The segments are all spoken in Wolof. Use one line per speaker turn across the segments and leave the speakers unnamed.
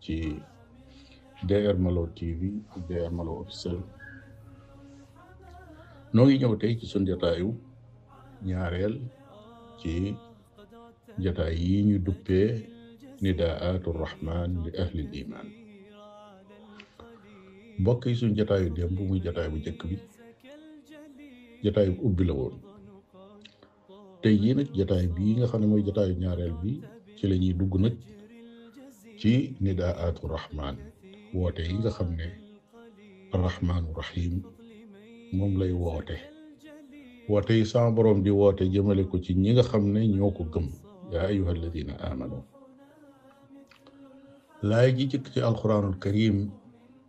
ci DR Malo TV ak DR Malo officiel noo ngi ñëw tey ci sun jataayu ñaareel ci jataay yi ñu duppee nidaatu rahman li ahlil iman mbokk yi suñ jataayu démb muy jataay bu njëkk bi jataay bu ubbi la woon tey jii nag jataay bii nga xam ne mooy jataayu ñaareel bi ci la ñuy dugg nag ci nidaatu rahman woote yi nga xam ne rahmaanu rahim moom lay woote woote yi sama borom di woote jëmale ko ci ñi nga xam ne ñoo ko gëm yaa ayuha alladina amanu laay ji jëkk ci alquranul karim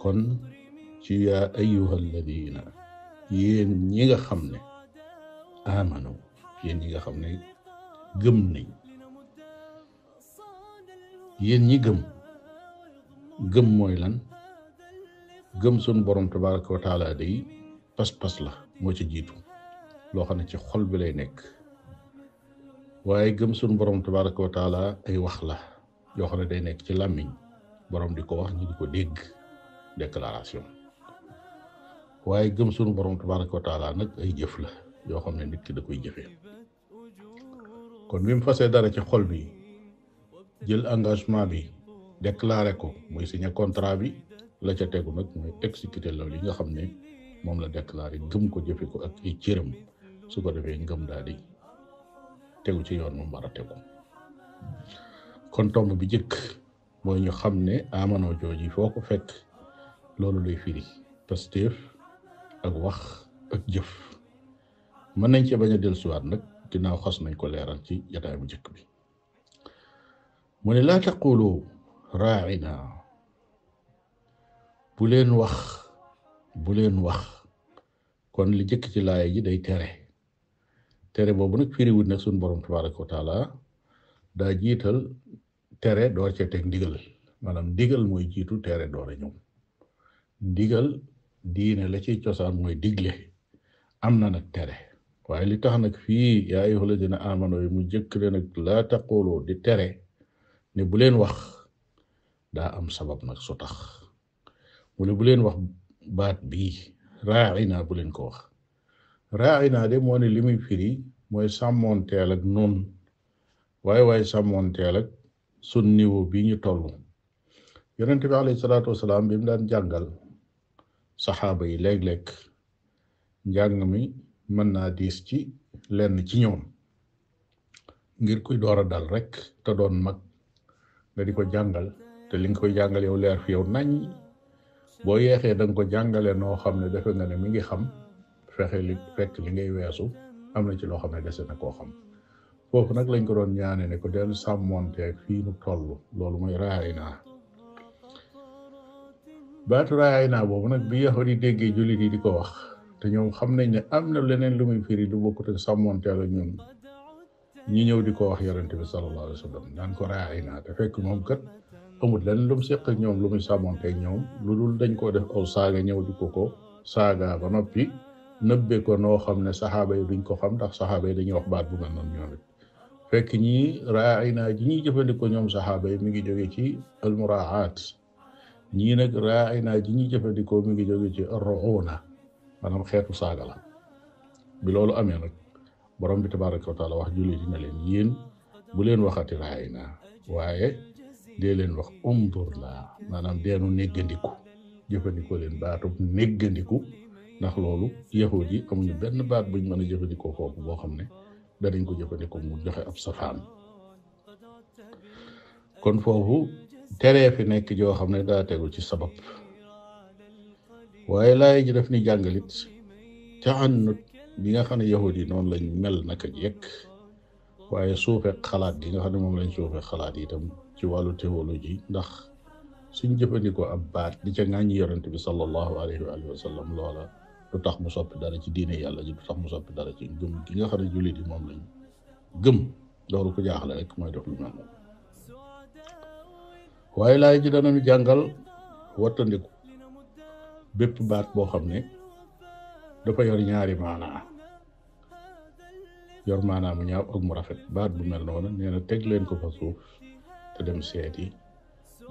kon ci yaa ayuha alladina yéen ñi nga xam ne amanu yéen ñi nga xam ne gëm nañ yéen ñi gëm gëm mooy lan gëm sun borom tabaraka wa taala day pas-pas la moo ci jiitu loo xam ne ci xol bi lay nekk waaye gëm sun borom tabaraka wa taala ay wax la yoo xam ne day nekk ci làmmiñ borom di ko wax ñu di ko dégg déclaration waaye gëm sunu borom tabaraka wa taala nag ay jëf la yoo xam ne nit ki da koy jëfee kon bi mu fasee dara ci xol bi jël engagement bi déclaré ko muy signé contrat bi la ca tegu nag mooy exécuté loolu yi nga xam ne moom la déclaré gëm ko jëfe ko ak i cëram su ko defee ngëm daal di tegu ci yoon moom war a tegu kon tomb bi jëkk mooy ñu xam ne amanoo jooji foo ko fekk loolu lay firi pastéef ak wax ak jëf mën nañ ci bañ a dellusiwaat nag ginnaaw xas nañ ko leeral ci jataay bu njëkk bi mu ne laa taqulu raaina bu leen wax bu leen wax kon li jëkk ci laaya ji day tere tere boobu nag firiwut ne suñ borom tabaraka wa taala daa jiital tere door ca teg ndigal maanaam ndigal mooy jiitu tere door a ñëw ndigal diine la ciy cosaan mooy digle am na nag tere waaye li tax nag fii yaa ayyuhal lazina amanu yi mu jëkk le nag laa taqulu di tere ne bu leen wax daa am sabab nag su tax mu ne bu leen wax baat bii raaina bu leen ko wax raaina de moo ne li muy firi mooy sàmmoonteel ak noonu waaye waaye sàmmoonteel ak sun niveau bi ñu toll yonente bi alayhi salaatu wasalaam bi mu daan jàngal saxaaba yi léeg-léeg njàng mi mën naa diis ci lenn ci ñoom ngir kuy door a dal rek te doon mag nga di ko jàngal te li nga koy jàngal yow leer fi yow nañ boo yeexee da ko jàngale noo xam ne defe nga ne mi ngi xam fexe li fekk li ngay weesu am na ci loo xam ne dese na koo xam foofu nag lañ ko doon ñaane ne ko den sàmmonteeg fii nu toll loolu mooy raay naa baatu raay naa boobu nag bi yaxoon yi déggee jullit yi di ko wax te ñoom xam nañ ne am na leneen lu muy firi lu bokkut ak sàmmonteel ak ñun ñi ñëw di ko wax yonente bi sallallahu alayhi wa sallam naan ko raay naa te fekk moom kat amul lenn lu mu seq ak ñoom lu muy sàmmonteeg ñoom lu dul dañ koo def aw saaga ñëw di ko ko saaga ba noppi nëbbe ko noo xam ne saxaaba yi duñ ko xam ndax saxaaba yi dañuy wax baat bu mel noonu ñoom it fekk ñii raaina ji ñuy jëfandikoo ñoom saxaaba yi mi ngi jóge ci almuraat ñii nag raaina ji ñuy jëfandikoo mi ngi jóge ci ruuna maanaam xeetu saaga la bi loolu amee nag borom bi tabaraka wa taala wax jullit na leen yéen bu leen waxati raay naa waaye dee leen wax undur naa maanaam deenu néggandiku jëfandikoo leen baatub néggandiku ndax loolu yahud yi amuñu benn baat buñ mën a jëfandikoo foofu boo xam ne danañ ko jëfandikoo mu joxe ab safaan kon foofu teree fi nekk joo xam ne daa tegu ci sabab waaye laay ji daf ni jàngalit ca ànnut bi nga xam ne yahud yi noonu lañ mel naka jekk waaye suufe xalaat gi nga xam ne moom lañ suufe xalaat yi itam ci wàllu théologie ndax suñ jëfandikoo ab baat di ca ngaañ yonent bi sallallahu alayhi wa alihi wa sallam loola du tax mu soppi dara ci diine yàlla ji du tax mu soppi dara ci gëm gi nga xam ne jullit yi moom lañ gëm loolu ku jaaxle rek mooy def lu mel noonu waaye laay ji danañu jàngal wattandiku bépp baat boo xam ne dafa yor ñaari maanaa yor maanaa mu ñaaw ak mu rafet baat bu mel noonu nee na teg leen ko fa suuf te dem seeti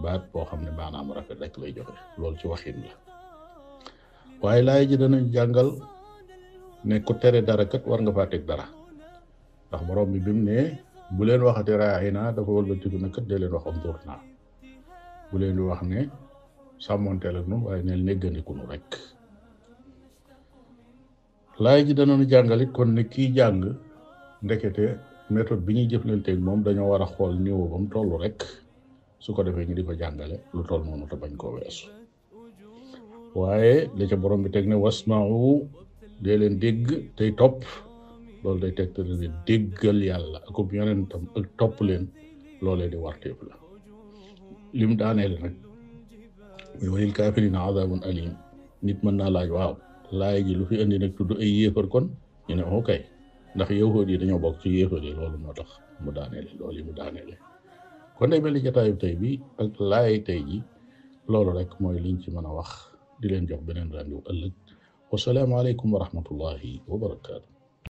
baat boo xam ne maanaa mu rafet rek lay joxe loolu ci waxin la waaye laay ji danañ jàngal ne ku tere dara kat war nga faa teg dara ndax borom bi bi mu ne bu leen waxati raayi naa dafa wëlbatiku ne kat dee leen wax undur naa bu leen di wax ne sàmmonteel ak nu waaye neel néggandiku nu rek laay ji danañu jàngalit kon ne kii jàng ndekete méthode bi ñuy jëflanteeg moom dañoo war a xool niveau ba mu toll rek su ko defee ñu di ko jàngale lu toll noonu te bañ koo weesu waaye la ca borom bi teg ne wasmau dee leen dégg tey topp loolu day tegtale ne déggal yàlla akub yonentam ak topp leen loolee di warteef la lim daaneel nag muy walil kaafirina azabun alim nit mën naa laaj waaw laay ji lu fi indi nag tudd ay yéefar kon ñu ne ok ndax yéefar yi dañoo bokk ci yéefar yi loolu moo tax mu daaneele loolu yi mu daaneele kon day mel ni jataayu tey bi ak laay tey ji loolu rek mooy liñ ci mën a wax di leen jox beneen rendez-vous ëllëg wasalaamualeykum wa rahmatullahi wa barakaatu.